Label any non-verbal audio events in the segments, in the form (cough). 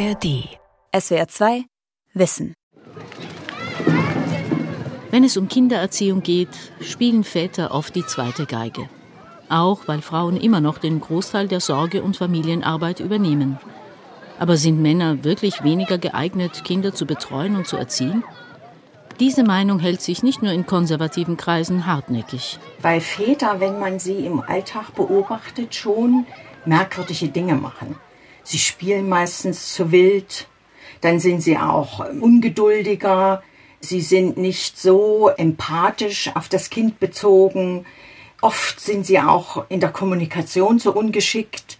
ARD. SWR 2 Wissen. Wenn es um Kindererziehung geht, spielen Väter oft die zweite Geige. Auch weil Frauen immer noch den Großteil der Sorge- und Familienarbeit übernehmen. Aber sind Männer wirklich weniger geeignet, Kinder zu betreuen und zu erziehen? Diese Meinung hält sich nicht nur in konservativen Kreisen hartnäckig. Weil Väter, wenn man sie im Alltag beobachtet, schon merkwürdige Dinge machen. Sie spielen meistens zu wild, dann sind sie auch ungeduldiger, sie sind nicht so empathisch auf das Kind bezogen, oft sind sie auch in der Kommunikation so ungeschickt.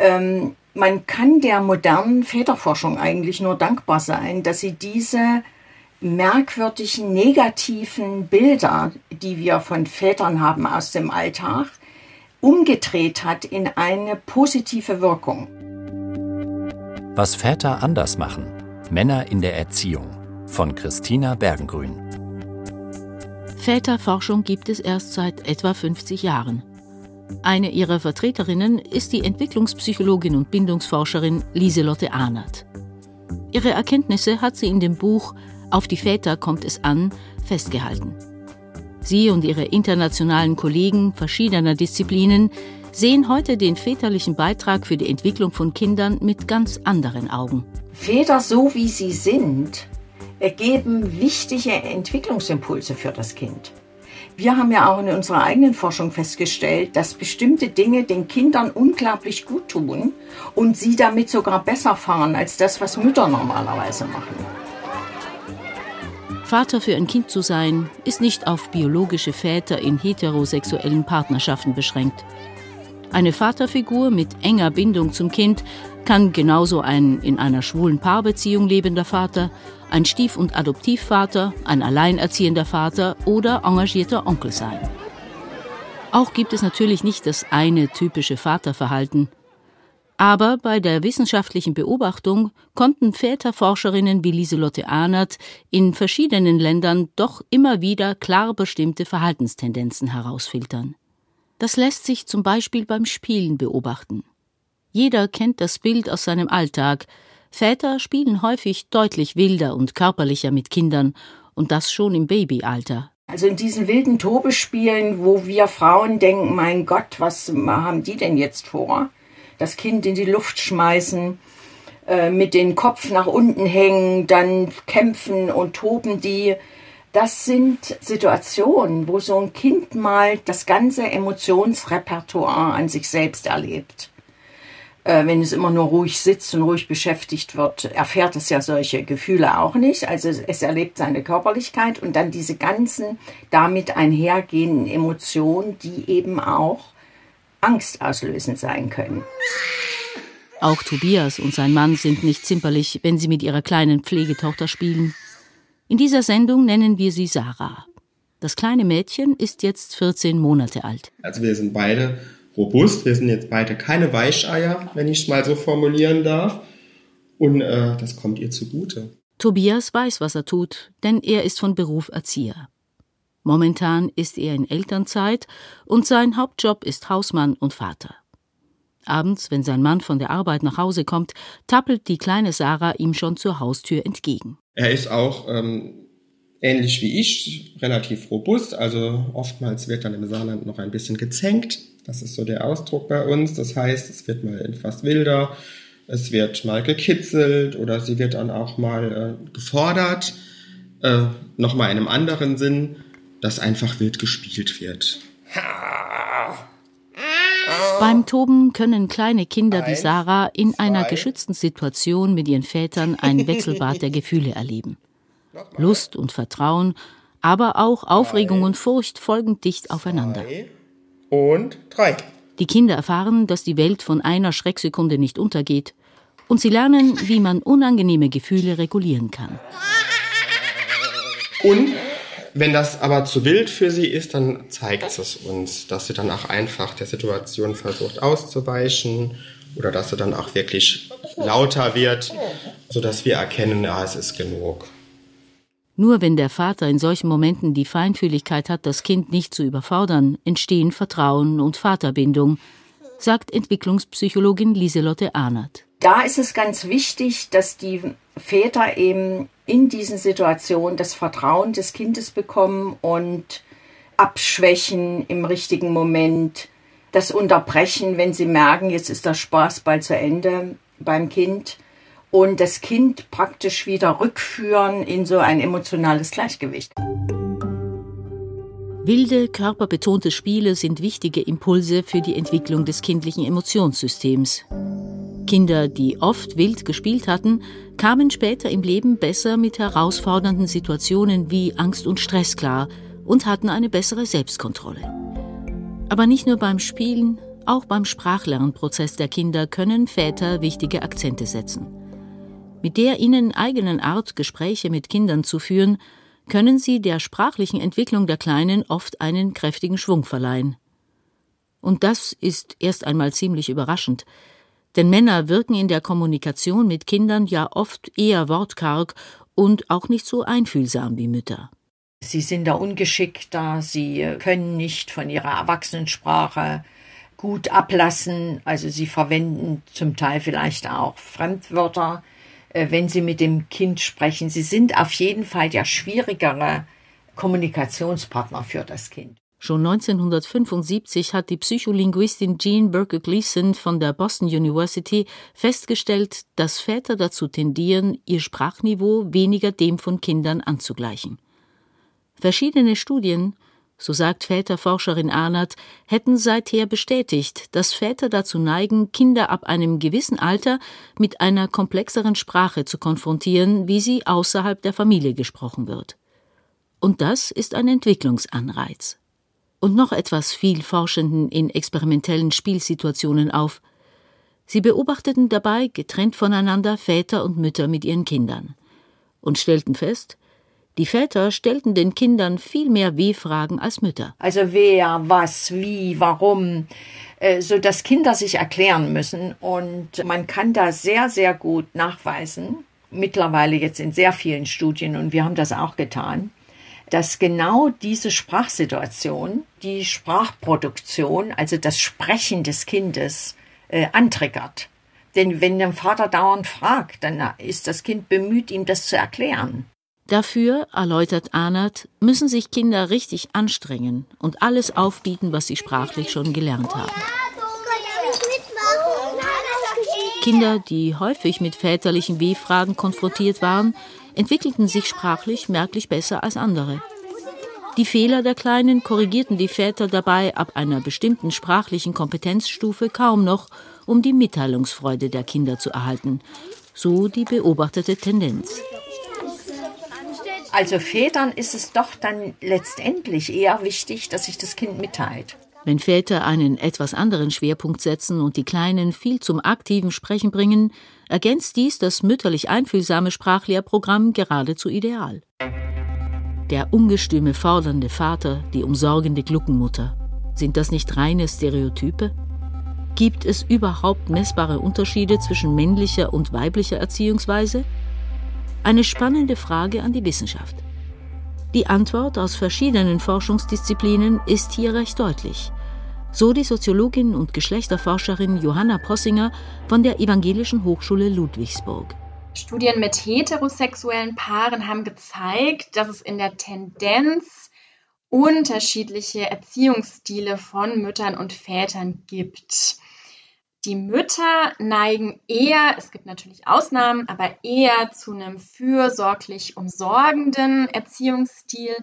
Ähm, man kann der modernen Väterforschung eigentlich nur dankbar sein, dass sie diese merkwürdigen negativen Bilder, die wir von Vätern haben aus dem Alltag, umgedreht hat in eine positive Wirkung. Was Väter anders machen. Männer in der Erziehung von Christina Bergengrün. Väterforschung gibt es erst seit etwa 50 Jahren. Eine ihrer Vertreterinnen ist die Entwicklungspsychologin und Bindungsforscherin Lieselotte Ahnert. Ihre Erkenntnisse hat sie in dem Buch Auf die Väter kommt es an festgehalten. Sie und ihre internationalen Kollegen verschiedener Disziplinen sehen heute den väterlichen Beitrag für die Entwicklung von Kindern mit ganz anderen Augen. Väter, so wie sie sind, ergeben wichtige Entwicklungsimpulse für das Kind. Wir haben ja auch in unserer eigenen Forschung festgestellt, dass bestimmte Dinge den Kindern unglaublich gut tun und sie damit sogar besser fahren als das, was Mütter normalerweise machen. Vater für ein Kind zu sein, ist nicht auf biologische Väter in heterosexuellen Partnerschaften beschränkt. Eine Vaterfigur mit enger Bindung zum Kind kann genauso ein in einer schwulen Paarbeziehung lebender Vater, ein Stief- und Adoptivvater, ein alleinerziehender Vater oder engagierter Onkel sein. Auch gibt es natürlich nicht das eine typische Vaterverhalten. Aber bei der wissenschaftlichen Beobachtung konnten Väterforscherinnen wie Lieselotte Ahnert in verschiedenen Ländern doch immer wieder klar bestimmte Verhaltenstendenzen herausfiltern. Das lässt sich zum Beispiel beim Spielen beobachten. Jeder kennt das Bild aus seinem Alltag. Väter spielen häufig deutlich wilder und körperlicher mit Kindern, und das schon im Babyalter. Also in diesen wilden Tobespielen, wo wir Frauen denken, mein Gott, was haben die denn jetzt vor? das Kind in die Luft schmeißen, äh, mit dem Kopf nach unten hängen, dann kämpfen und toben die. Das sind Situationen, wo so ein Kind mal das ganze Emotionsrepertoire an sich selbst erlebt. Äh, wenn es immer nur ruhig sitzt und ruhig beschäftigt wird, erfährt es ja solche Gefühle auch nicht. Also es erlebt seine Körperlichkeit und dann diese ganzen damit einhergehenden Emotionen, die eben auch angstauslösend sein können. Auch Tobias und sein Mann sind nicht zimperlich, wenn sie mit ihrer kleinen Pflegetochter spielen. In dieser Sendung nennen wir sie Sarah. Das kleine Mädchen ist jetzt 14 Monate alt. Also wir sind beide robust, wir sind jetzt beide keine Weicheier, wenn ich es mal so formulieren darf. Und äh, das kommt ihr zugute. Tobias weiß, was er tut, denn er ist von Beruf Erzieher. Momentan ist er in Elternzeit und sein Hauptjob ist Hausmann und Vater. Abends, wenn sein Mann von der Arbeit nach Hause kommt, tappelt die kleine Sarah ihm schon zur Haustür entgegen. Er ist auch ähm, ähnlich wie ich, relativ robust. Also oftmals wird dann im Saarland noch ein bisschen gezänkt. Das ist so der Ausdruck bei uns. Das heißt, es wird mal etwas wilder, es wird mal gekitzelt oder sie wird dann auch mal äh, gefordert. Äh, Nochmal in einem anderen Sinn dass einfach wild gespielt wird. Beim Toben können kleine Kinder wie Sarah in einer geschützten Situation mit ihren Vätern ein (laughs) Wechselbad der Gefühle erleben. Lust und Vertrauen, aber auch Aufregung und Furcht folgen dicht aufeinander. Und drei. Die Kinder erfahren, dass die Welt von einer Schrecksekunde nicht untergeht, und sie lernen, wie man unangenehme Gefühle regulieren kann. Und wenn das aber zu wild für sie ist, dann zeigt es uns, dass sie dann auch einfach der Situation versucht auszuweichen oder dass sie dann auch wirklich lauter wird, sodass wir erkennen, ja, es ist genug. Nur wenn der Vater in solchen Momenten die Feinfühligkeit hat, das Kind nicht zu überfordern, entstehen Vertrauen und Vaterbindung, sagt Entwicklungspsychologin Lieselotte Ahnert Da ist es ganz wichtig, dass die Väter eben in diesen Situationen das Vertrauen des Kindes bekommen und abschwächen im richtigen Moment, das unterbrechen, wenn sie merken, jetzt ist der Spaß bald zu Ende beim Kind und das Kind praktisch wieder rückführen in so ein emotionales Gleichgewicht. Wilde, körperbetonte Spiele sind wichtige Impulse für die Entwicklung des kindlichen Emotionssystems. Kinder, die oft wild gespielt hatten, kamen später im Leben besser mit herausfordernden Situationen wie Angst und Stress klar und hatten eine bessere Selbstkontrolle. Aber nicht nur beim Spielen, auch beim Sprachlernprozess der Kinder können Väter wichtige Akzente setzen. Mit der ihnen eigenen Art, Gespräche mit Kindern zu führen, können sie der sprachlichen Entwicklung der Kleinen oft einen kräftigen Schwung verleihen. Und das ist erst einmal ziemlich überraschend, denn Männer wirken in der Kommunikation mit Kindern ja oft eher wortkarg und auch nicht so einfühlsam wie Mütter. Sie sind da ungeschickter, sie können nicht von ihrer Erwachsenensprache gut ablassen, also sie verwenden zum Teil vielleicht auch Fremdwörter, äh, wenn sie mit dem Kind sprechen. Sie sind auf jeden Fall der schwierigere Kommunikationspartner für das Kind. Schon 1975 hat die Psycholinguistin Jean Burke Gleason von der Boston University festgestellt, dass Väter dazu tendieren, ihr Sprachniveau weniger dem von Kindern anzugleichen. Verschiedene Studien, so sagt Väterforscherin Arnert, hätten seither bestätigt, dass Väter dazu neigen, Kinder ab einem gewissen Alter mit einer komplexeren Sprache zu konfrontieren, wie sie außerhalb der Familie gesprochen wird. Und das ist ein Entwicklungsanreiz und noch etwas fiel Forschenden in experimentellen Spielsituationen auf. Sie beobachteten dabei, getrennt voneinander, Väter und Mütter mit ihren Kindern und stellten fest, die Väter stellten den Kindern viel mehr W-Fragen als Mütter. Also wer, was, wie, warum, äh, so dass Kinder sich erklären müssen und man kann da sehr, sehr gut nachweisen, mittlerweile jetzt in sehr vielen Studien und wir haben das auch getan, dass genau diese Sprachsituation die Sprachproduktion, also das Sprechen des Kindes, äh, antriggert. Denn wenn der Vater dauernd fragt, dann ist das Kind bemüht, ihm das zu erklären. Dafür, erläutert Arnert, müssen sich Kinder richtig anstrengen und alles aufbieten, was sie sprachlich schon gelernt haben. Kinder, die häufig mit väterlichen W-Fragen konfrontiert waren, entwickelten sich sprachlich merklich besser als andere. Die Fehler der Kleinen korrigierten die Väter dabei ab einer bestimmten sprachlichen Kompetenzstufe kaum noch, um die Mitteilungsfreude der Kinder zu erhalten. So die beobachtete Tendenz. Also Vätern ist es doch dann letztendlich eher wichtig, dass sich das Kind mitteilt. Wenn Väter einen etwas anderen Schwerpunkt setzen und die Kleinen viel zum aktiven Sprechen bringen, ergänzt dies das mütterlich einfühlsame Sprachlehrprogramm geradezu ideal. Der ungestüme, fordernde Vater, die umsorgende Gluckenmutter. Sind das nicht reine Stereotype? Gibt es überhaupt messbare Unterschiede zwischen männlicher und weiblicher Erziehungsweise? Eine spannende Frage an die Wissenschaft. Die Antwort aus verschiedenen Forschungsdisziplinen ist hier recht deutlich. So die Soziologin und Geschlechterforscherin Johanna Possinger von der Evangelischen Hochschule Ludwigsburg. Studien mit heterosexuellen Paaren haben gezeigt, dass es in der Tendenz unterschiedliche Erziehungsstile von Müttern und Vätern gibt. Die Mütter neigen eher, es gibt natürlich Ausnahmen, aber eher zu einem fürsorglich umsorgenden Erziehungsstil,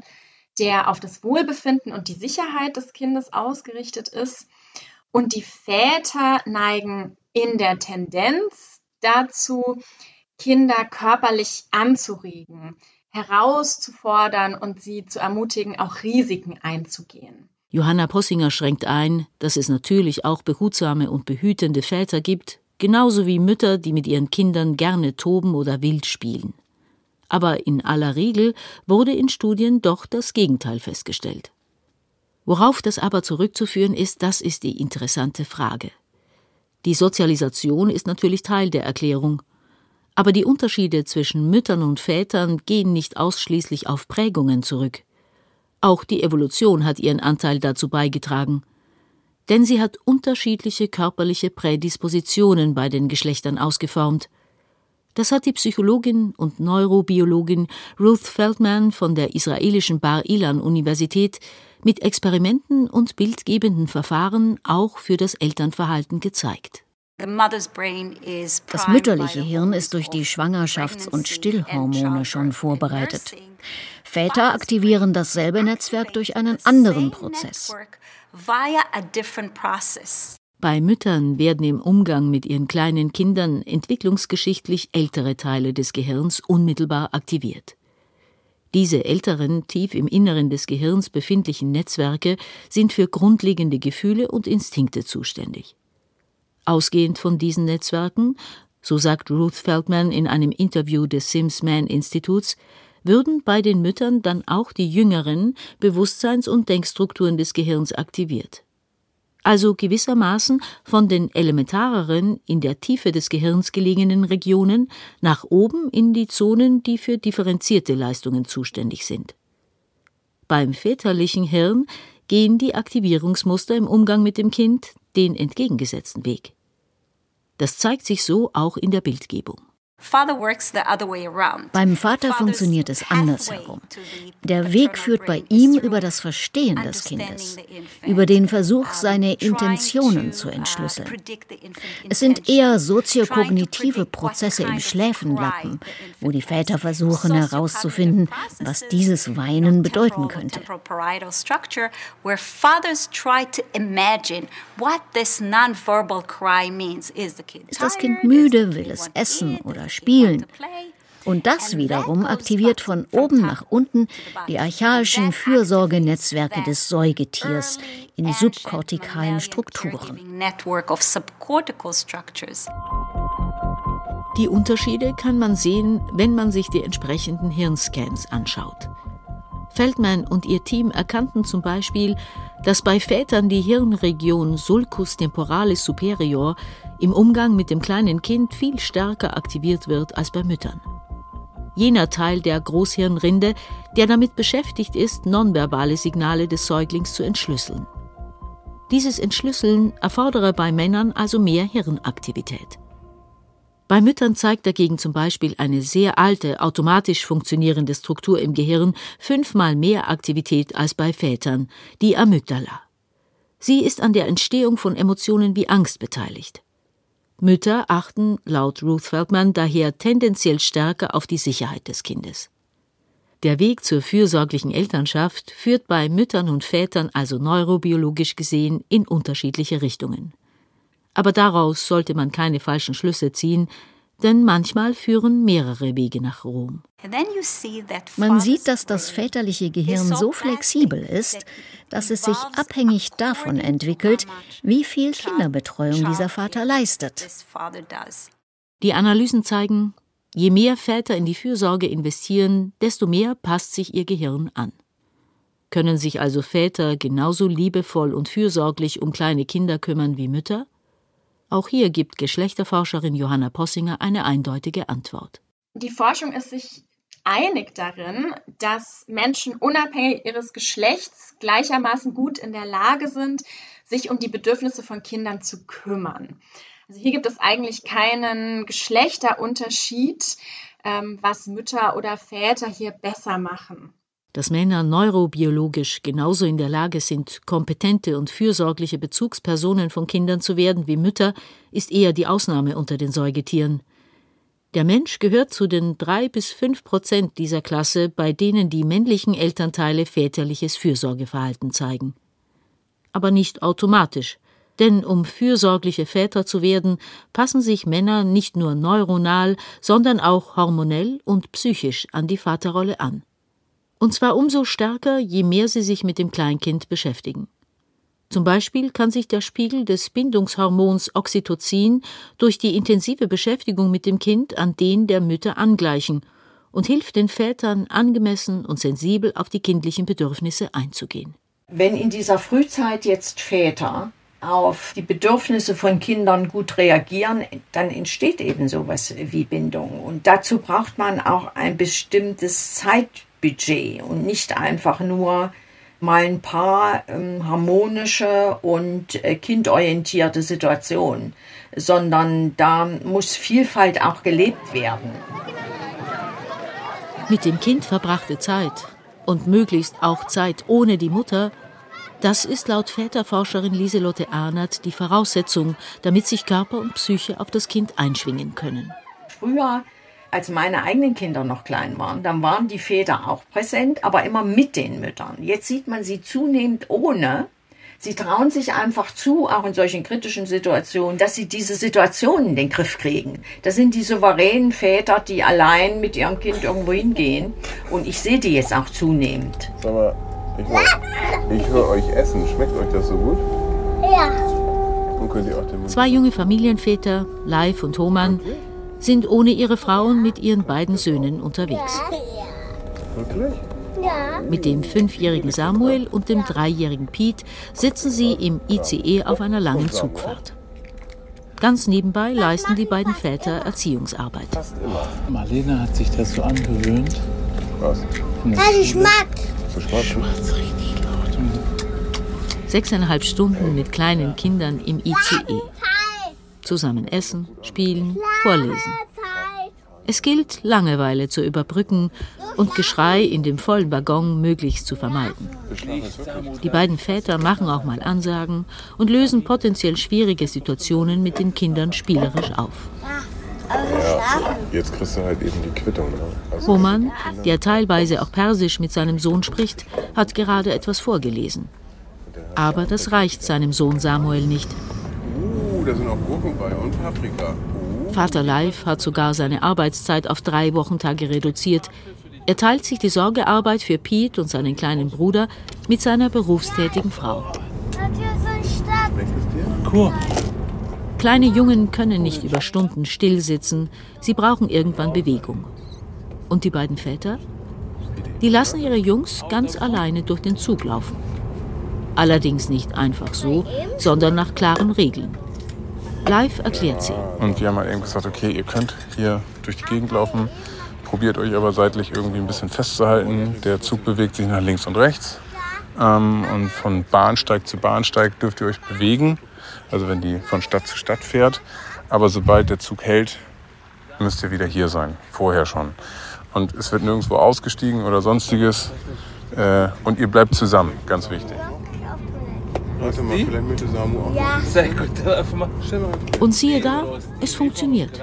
der auf das Wohlbefinden und die Sicherheit des Kindes ausgerichtet ist. Und die Väter neigen in der Tendenz dazu, Kinder körperlich anzuregen, herauszufordern und sie zu ermutigen, auch Risiken einzugehen. Johanna Possinger schränkt ein, dass es natürlich auch behutsame und behütende Väter gibt, genauso wie Mütter, die mit ihren Kindern gerne toben oder wild spielen. Aber in aller Regel wurde in Studien doch das Gegenteil festgestellt. Worauf das aber zurückzuführen ist, das ist die interessante Frage. Die Sozialisation ist natürlich Teil der Erklärung, aber die Unterschiede zwischen Müttern und Vätern gehen nicht ausschließlich auf Prägungen zurück. Auch die Evolution hat ihren Anteil dazu beigetragen. denn sie hat unterschiedliche körperliche Prädispositionen bei den Geschlechtern ausgeformt. Das hat die Psychologin und Neurobiologin Ruth Feldman von der israelischen Bar Ilan Universität mit Experimenten und bildgebenden Verfahren auch für das Elternverhalten gezeigt. Das mütterliche Hirn ist durch die Schwangerschafts- und Stillhormone schon vorbereitet. Väter aktivieren dasselbe Netzwerk durch einen anderen Prozess. Bei Müttern werden im Umgang mit ihren kleinen Kindern entwicklungsgeschichtlich ältere Teile des Gehirns unmittelbar aktiviert. Diese älteren, tief im Inneren des Gehirns befindlichen Netzwerke sind für grundlegende Gefühle und Instinkte zuständig. Ausgehend von diesen Netzwerken, so sagt Ruth Feldman in einem Interview des Sims-Man-Instituts, würden bei den Müttern dann auch die jüngeren Bewusstseins- und Denkstrukturen des Gehirns aktiviert also gewissermaßen von den elementareren, in der Tiefe des Gehirns gelegenen Regionen nach oben in die Zonen, die für differenzierte Leistungen zuständig sind. Beim väterlichen Hirn gehen die Aktivierungsmuster im Umgang mit dem Kind den entgegengesetzten Weg. Das zeigt sich so auch in der Bildgebung. Beim Vater funktioniert es andersherum. Der Weg führt bei ihm über das Verstehen des Kindes, über den Versuch, seine Intentionen zu entschlüsseln. Es sind eher soziokognitive Prozesse im Schläfenlappen, wo die Väter versuchen herauszufinden, was dieses Weinen bedeuten könnte. Ist das Kind müde, will es essen oder spielen. Und das wiederum aktiviert von oben nach unten die archaischen Fürsorgenetzwerke des Säugetiers in subkortikalen Strukturen. Die Unterschiede kann man sehen, wenn man sich die entsprechenden Hirnscans anschaut. Feldman und ihr Team erkannten zum Beispiel, dass bei Vätern die Hirnregion Sulcus temporalis superior im Umgang mit dem kleinen Kind viel stärker aktiviert wird als bei Müttern. Jener Teil der Großhirnrinde, der damit beschäftigt ist, nonverbale Signale des Säuglings zu entschlüsseln. Dieses Entschlüsseln erfordere bei Männern also mehr Hirnaktivität. Bei Müttern zeigt dagegen zum Beispiel eine sehr alte, automatisch funktionierende Struktur im Gehirn fünfmal mehr Aktivität als bei Vätern, die Amygdala. Sie ist an der Entstehung von Emotionen wie Angst beteiligt. Mütter achten laut Ruth Feldman daher tendenziell stärker auf die Sicherheit des Kindes. Der Weg zur fürsorglichen Elternschaft führt bei Müttern und Vätern also neurobiologisch gesehen in unterschiedliche Richtungen. Aber daraus sollte man keine falschen Schlüsse ziehen, denn manchmal führen mehrere Wege nach Rom. Man sieht, dass das väterliche Gehirn so flexibel ist, dass es sich abhängig davon entwickelt, wie viel Kinderbetreuung dieser Vater leistet. Die Analysen zeigen, je mehr Väter in die Fürsorge investieren, desto mehr passt sich ihr Gehirn an. Können sich also Väter genauso liebevoll und fürsorglich um kleine Kinder kümmern wie Mütter? Auch hier gibt Geschlechterforscherin Johanna Possinger eine eindeutige Antwort. Die Forschung ist sich einig darin, dass Menschen unabhängig ihres Geschlechts gleichermaßen gut in der Lage sind, sich um die Bedürfnisse von Kindern zu kümmern. Also hier gibt es eigentlich keinen Geschlechterunterschied, ähm, was Mütter oder Väter hier besser machen. Dass Männer neurobiologisch genauso in der Lage sind, kompetente und fürsorgliche Bezugspersonen von Kindern zu werden wie Mütter, ist eher die Ausnahme unter den Säugetieren. Der Mensch gehört zu den drei bis fünf Prozent dieser Klasse, bei denen die männlichen Elternteile väterliches Fürsorgeverhalten zeigen. Aber nicht automatisch, denn um fürsorgliche Väter zu werden, passen sich Männer nicht nur neuronal, sondern auch hormonell und psychisch an die Vaterrolle an. Und zwar umso stärker, je mehr sie sich mit dem Kleinkind beschäftigen. Zum Beispiel kann sich der Spiegel des Bindungshormons Oxytocin durch die intensive Beschäftigung mit dem Kind an den der Mütter angleichen und hilft den Vätern, angemessen und sensibel auf die kindlichen Bedürfnisse einzugehen. Wenn in dieser Frühzeit jetzt Väter auf die Bedürfnisse von Kindern gut reagieren, dann entsteht eben sowas wie Bindung. Und dazu braucht man auch ein bestimmtes Zeit Budget und nicht einfach nur mal ein paar ähm, harmonische und äh, kindorientierte Situationen, sondern da muss Vielfalt auch gelebt werden. Mit dem Kind verbrachte Zeit und möglichst auch Zeit ohne die Mutter, das ist laut Väterforscherin Lieselotte Arnert die Voraussetzung, damit sich Körper und Psyche auf das Kind einschwingen können. Früher als meine eigenen Kinder noch klein waren, dann waren die Väter auch präsent, aber immer mit den Müttern. Jetzt sieht man sie zunehmend ohne. Sie trauen sich einfach zu, auch in solchen kritischen Situationen, dass sie diese Situationen in den Griff kriegen. Das sind die souveränen Väter, die allein mit ihrem Kind irgendwo hingehen. Und ich sehe die jetzt auch zunehmend. Sag mal, ich, höre, ich höre euch essen. Schmeckt euch das so gut? Ja. Zwei junge Familienväter, Leif und Homan, sind ohne ihre Frauen mit ihren beiden Söhnen unterwegs. Wirklich? Ja. Mit dem fünfjährigen Samuel und dem dreijährigen Pete sitzen sie im ICE auf einer langen Zugfahrt. Ganz nebenbei leisten die beiden Väter Erziehungsarbeit. Marlene hat sich das so angewöhnt. Was? Das ist Schmack. So schwarz? richtig laut. Sechseinhalb Stunden mit kleinen Kindern im ICE. Zusammen essen, spielen, vorlesen. Es gilt, Langeweile zu überbrücken und Geschrei in dem vollen Waggon möglichst zu vermeiden. Die beiden Väter machen auch mal Ansagen und lösen potenziell schwierige Situationen mit den Kindern spielerisch auf. Ja, jetzt kriegst du halt eben die Quittung. Ne? Also Roman, der teilweise auch Persisch mit seinem Sohn spricht, hat gerade etwas vorgelesen. Aber das reicht seinem Sohn Samuel nicht. Uh, da sind auch Gurken bei und Paprika. Uh. Vater Leif hat sogar seine Arbeitszeit auf drei Wochentage reduziert. Er teilt sich die Sorgearbeit für Pete und seinen kleinen Bruder mit seiner berufstätigen Frau. Cool. Kleine Jungen können nicht über Stunden still sitzen, sie brauchen irgendwann Bewegung. Und die beiden Väter? Die lassen ihre Jungs ganz alleine durch den Zug laufen. Allerdings nicht einfach so, sondern nach klaren Regeln. Live erklärt sie. Und wir haben halt eben gesagt, okay, ihr könnt hier durch die Gegend laufen, probiert euch aber seitlich irgendwie ein bisschen festzuhalten. Der Zug bewegt sich nach links und rechts. Ähm, und von Bahnsteig zu Bahnsteig dürft ihr euch bewegen. Also wenn die von Stadt zu Stadt fährt. Aber sobald der Zug hält, müsst ihr wieder hier sein. Vorher schon. Und es wird nirgendwo ausgestiegen oder sonstiges. Äh, und ihr bleibt zusammen, ganz wichtig. Warte mal, vielleicht möchte Samu auch. Ja. Und siehe da, es funktioniert.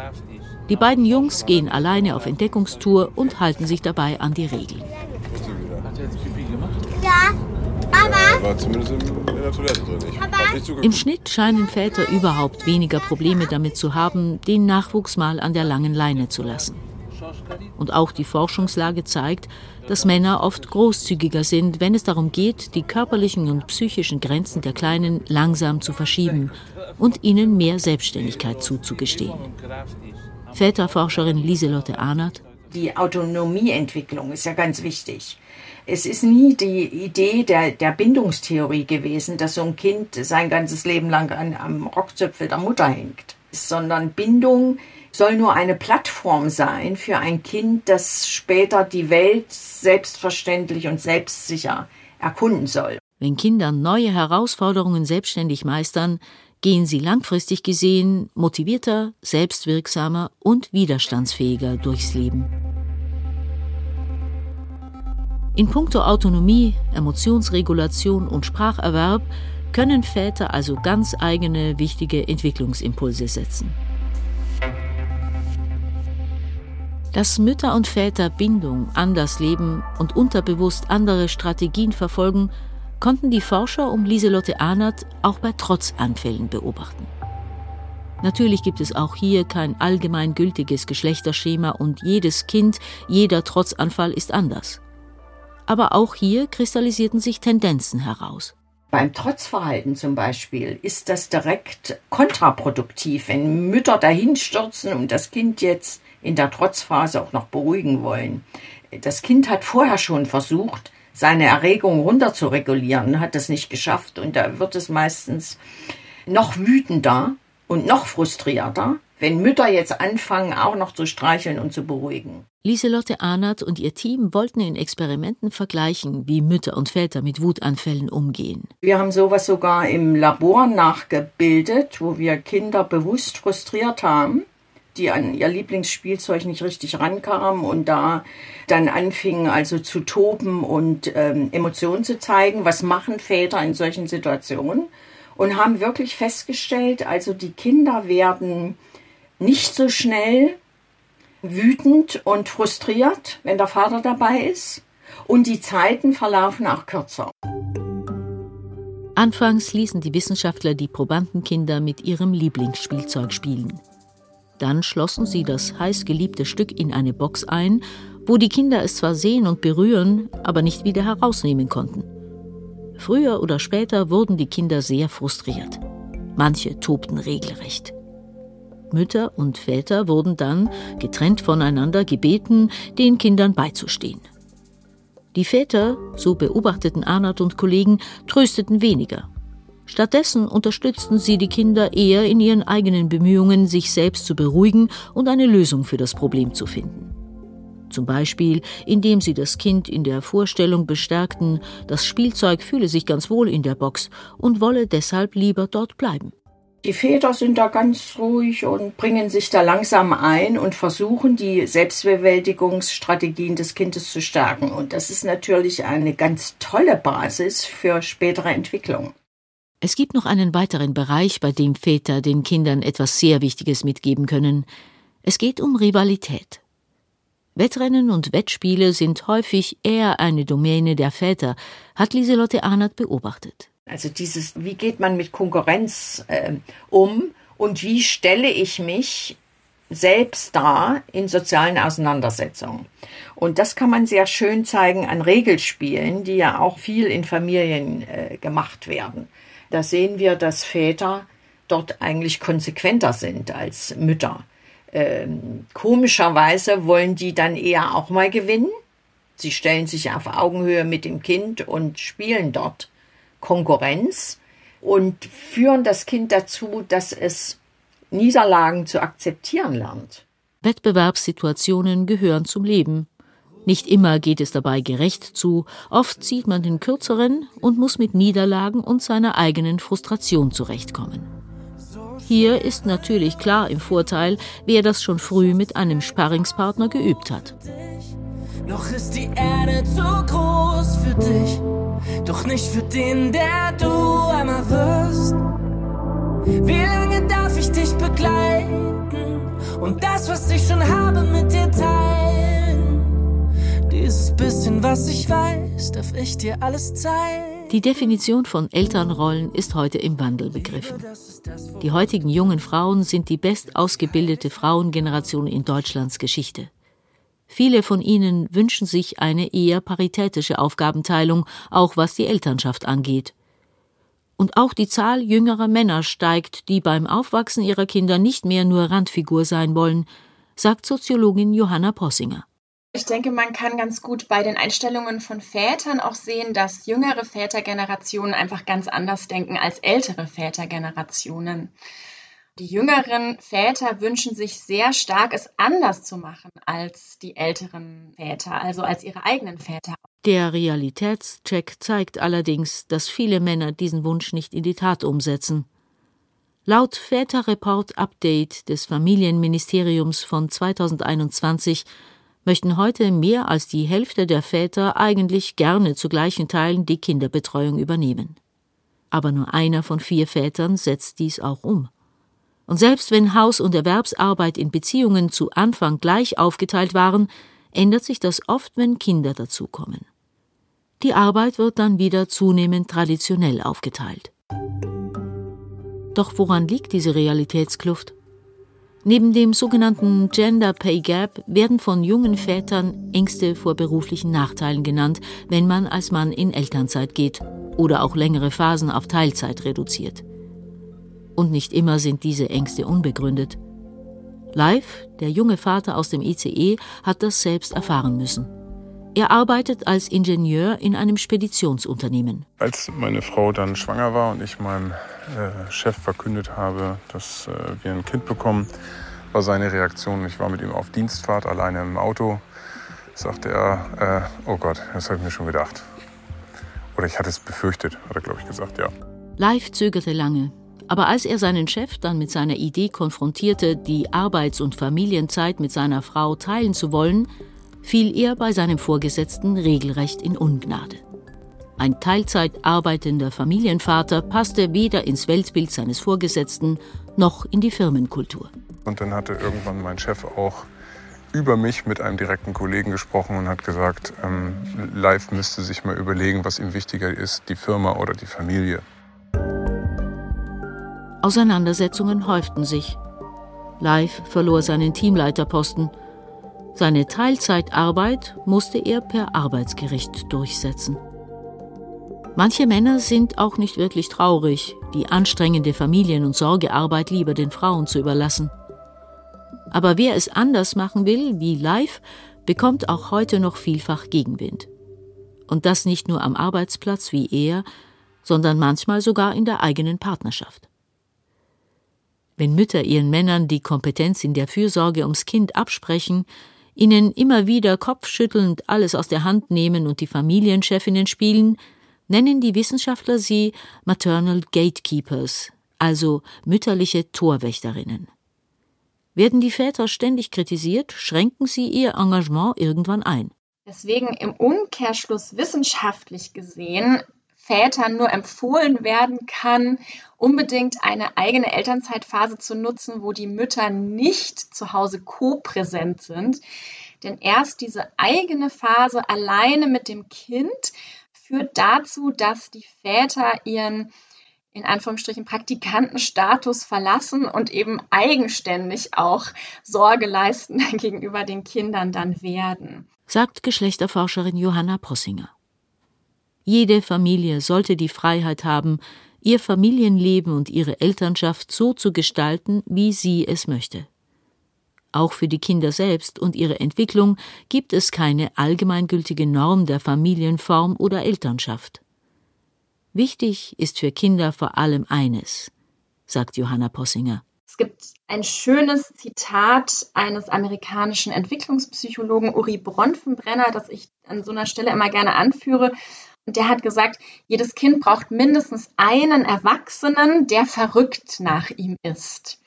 Die beiden Jungs gehen alleine auf Entdeckungstour und halten sich dabei an die Regeln. Hat er jetzt Pipi gemacht? Ja. Er war zumindest in, in der Toilette drin. Ich hab nicht zugeguckt. Im Schnitt scheinen Väter überhaupt weniger Probleme damit zu haben, den Nachwuchs mal an der langen Leine zu lassen. Und auch die Forschungslage zeigt, dass Männer oft großzügiger sind, wenn es darum geht, die körperlichen und psychischen Grenzen der Kleinen langsam zu verschieben und ihnen mehr Selbstständigkeit zuzugestehen. Väterforscherin Lieselotte Arnert Die Autonomieentwicklung ist ja ganz wichtig. Es ist nie die Idee der, der Bindungstheorie gewesen, dass so ein Kind sein ganzes Leben lang an, am Rockzöpfel der Mutter hängt, sondern Bindung soll nur eine Plattform sein für ein Kind, das später die Welt selbstverständlich und selbstsicher erkunden soll. Wenn Kinder neue Herausforderungen selbstständig meistern, gehen sie langfristig gesehen motivierter, selbstwirksamer und widerstandsfähiger durchs Leben. In puncto Autonomie, Emotionsregulation und Spracherwerb können Väter also ganz eigene wichtige Entwicklungsimpulse setzen. Dass Mütter und Väter Bindung anders leben und unterbewusst andere Strategien verfolgen, konnten die Forscher um Lieselotte Ahnert auch bei Trotzanfällen beobachten. Natürlich gibt es auch hier kein allgemeingültiges Geschlechterschema und jedes Kind, jeder Trotzanfall ist anders. Aber auch hier kristallisierten sich Tendenzen heraus. Beim Trotzverhalten zum Beispiel ist das direkt kontraproduktiv, wenn Mütter dahinstürzen und das Kind jetzt in der Trotzphase auch noch beruhigen wollen. Das Kind hat vorher schon versucht, seine Erregung runter zu regulieren, hat das nicht geschafft und da wird es meistens noch wütender und noch frustrierter, wenn Mütter jetzt anfangen, auch noch zu streicheln und zu beruhigen. Lieselotte Ahnert und ihr Team wollten in Experimenten vergleichen, wie Mütter und Väter mit Wutanfällen umgehen. Wir haben sowas sogar im Labor nachgebildet, wo wir Kinder bewusst frustriert haben, die an ihr Lieblingsspielzeug nicht richtig rankamen und da dann anfingen also zu toben und ähm, Emotionen zu zeigen. Was machen Väter in solchen Situationen? Und haben wirklich festgestellt, also die Kinder werden nicht so schnell wütend und frustriert, wenn der Vater dabei ist. Und die Zeiten verlaufen auch kürzer. Anfangs ließen die Wissenschaftler die Probandenkinder mit ihrem Lieblingsspielzeug spielen. Dann schlossen sie das heißgeliebte Stück in eine Box ein, wo die Kinder es zwar sehen und berühren, aber nicht wieder herausnehmen konnten. Früher oder später wurden die Kinder sehr frustriert. Manche tobten regelrecht. Mütter und Väter wurden dann, getrennt voneinander, gebeten, den Kindern beizustehen. Die Väter, so beobachteten Arnold und Kollegen, trösteten weniger. Stattdessen unterstützten sie die Kinder eher in ihren eigenen Bemühungen, sich selbst zu beruhigen und eine Lösung für das Problem zu finden. Zum Beispiel, indem sie das Kind in der Vorstellung bestärkten, das Spielzeug fühle sich ganz wohl in der Box und wolle deshalb lieber dort bleiben. Die Väter sind da ganz ruhig und bringen sich da langsam ein und versuchen, die Selbstbewältigungsstrategien des Kindes zu stärken. Und das ist natürlich eine ganz tolle Basis für spätere Entwicklung. Es gibt noch einen weiteren Bereich, bei dem Väter den Kindern etwas sehr Wichtiges mitgeben können. Es geht um Rivalität. Wettrennen und Wettspiele sind häufig eher eine Domäne der Väter, hat Lieselotte Arnert beobachtet. Also dieses, wie geht man mit Konkurrenz äh, um und wie stelle ich mich selbst dar in sozialen Auseinandersetzungen. Und das kann man sehr schön zeigen an Regelspielen, die ja auch viel in Familien äh, gemacht werden. Da sehen wir, dass Väter dort eigentlich konsequenter sind als Mütter. Ähm, komischerweise wollen die dann eher auch mal gewinnen. Sie stellen sich auf Augenhöhe mit dem Kind und spielen dort. Konkurrenz und führen das Kind dazu, dass es Niederlagen zu akzeptieren lernt. Wettbewerbssituationen gehören zum Leben. Nicht immer geht es dabei gerecht zu, oft zieht man den kürzeren und muss mit Niederlagen und seiner eigenen Frustration zurechtkommen. Hier ist natürlich klar im Vorteil, wer das schon früh mit einem Sparringspartner geübt hat. Noch ist die Erde zu groß für dich doch nicht für den, der du einmal wirst. Wie lange darf ich dich begleiten und das, was ich schon habe, mit dir teilen? Dieses bisschen, was ich weiß, darf ich dir alles zeigen. Die Definition von Elternrollen ist heute im Wandel begriffen. Die heutigen jungen Frauen sind die best ausgebildete Frauengeneration in Deutschlands Geschichte. Viele von ihnen wünschen sich eine eher paritätische Aufgabenteilung, auch was die Elternschaft angeht. Und auch die Zahl jüngerer Männer steigt, die beim Aufwachsen ihrer Kinder nicht mehr nur Randfigur sein wollen, sagt Soziologin Johanna Possinger. Ich denke, man kann ganz gut bei den Einstellungen von Vätern auch sehen, dass jüngere Vätergenerationen einfach ganz anders denken als ältere Vätergenerationen. Die jüngeren Väter wünschen sich sehr stark, es anders zu machen als die älteren Väter, also als ihre eigenen Väter. Der Realitätscheck zeigt allerdings, dass viele Männer diesen Wunsch nicht in die Tat umsetzen. Laut Väterreport Update des Familienministeriums von 2021 möchten heute mehr als die Hälfte der Väter eigentlich gerne zu gleichen Teilen die Kinderbetreuung übernehmen. Aber nur einer von vier Vätern setzt dies auch um. Und selbst wenn Haus- und Erwerbsarbeit in Beziehungen zu Anfang gleich aufgeteilt waren, ändert sich das oft, wenn Kinder dazukommen. Die Arbeit wird dann wieder zunehmend traditionell aufgeteilt. Doch woran liegt diese Realitätskluft? Neben dem sogenannten Gender Pay Gap werden von jungen Vätern Ängste vor beruflichen Nachteilen genannt, wenn man als Mann in Elternzeit geht oder auch längere Phasen auf Teilzeit reduziert und nicht immer sind diese Ängste unbegründet. Live, der junge Vater aus dem ICE, hat das selbst erfahren müssen. Er arbeitet als Ingenieur in einem Speditionsunternehmen. Als meine Frau dann schwanger war und ich meinem äh, Chef verkündet habe, dass äh, wir ein Kind bekommen, war seine Reaktion. Ich war mit ihm auf Dienstfahrt, alleine im Auto. Sagte er, äh, oh Gott, das habe ich mir schon gedacht. Oder ich hatte es befürchtet, hat er, glaube ich, gesagt, ja. Live zögerte lange. Aber als er seinen Chef dann mit seiner Idee konfrontierte, die Arbeits- und Familienzeit mit seiner Frau teilen zu wollen, fiel er bei seinem Vorgesetzten regelrecht in Ungnade. Ein Teilzeit arbeitender Familienvater passte weder ins Weltbild seines Vorgesetzten noch in die Firmenkultur. Und dann hatte irgendwann mein Chef auch über mich mit einem direkten Kollegen gesprochen und hat gesagt, ähm, Live müsste sich mal überlegen, was ihm wichtiger ist, die Firma oder die Familie. Auseinandersetzungen häuften sich. Live verlor seinen Teamleiterposten. Seine Teilzeitarbeit musste er per Arbeitsgericht durchsetzen. Manche Männer sind auch nicht wirklich traurig, die anstrengende Familien- und Sorgearbeit lieber den Frauen zu überlassen. Aber wer es anders machen will, wie live, bekommt auch heute noch vielfach Gegenwind. Und das nicht nur am Arbeitsplatz wie er, sondern manchmal sogar in der eigenen Partnerschaft. Wenn Mütter ihren Männern die Kompetenz in der Fürsorge ums Kind absprechen, ihnen immer wieder kopfschüttelnd alles aus der Hand nehmen und die Familienchefinnen spielen, nennen die Wissenschaftler sie Maternal Gatekeepers, also mütterliche Torwächterinnen. Werden die Väter ständig kritisiert, schränken sie ihr Engagement irgendwann ein. Deswegen im Umkehrschluss wissenschaftlich gesehen Vätern nur empfohlen werden kann, unbedingt eine eigene Elternzeitphase zu nutzen, wo die Mütter nicht zu Hause co-präsent sind. Denn erst diese eigene Phase alleine mit dem Kind führt dazu, dass die Väter ihren in Anführungsstrichen Praktikantenstatus verlassen und eben eigenständig auch Sorge leisten (laughs) gegenüber den Kindern dann werden. Sagt Geschlechterforscherin Johanna Possinger. Jede Familie sollte die Freiheit haben, ihr Familienleben und ihre Elternschaft so zu gestalten, wie sie es möchte. Auch für die Kinder selbst und ihre Entwicklung gibt es keine allgemeingültige Norm der Familienform oder Elternschaft. Wichtig ist für Kinder vor allem eines, sagt Johanna Possinger. Es gibt ein schönes Zitat eines amerikanischen Entwicklungspsychologen Uri Bronfenbrenner, das ich an so einer Stelle immer gerne anführe. Und der hat gesagt, jedes Kind braucht mindestens einen Erwachsenen, der verrückt nach ihm ist.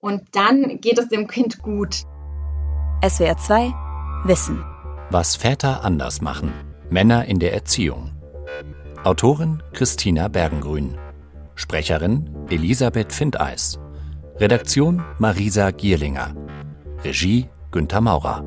Und dann geht es dem Kind gut. SWR 2 Wissen. Was Väter anders machen. Männer in der Erziehung. Autorin Christina Bergengrün. Sprecherin Elisabeth Findeis. Redaktion Marisa Gierlinger. Regie Günther Maurer.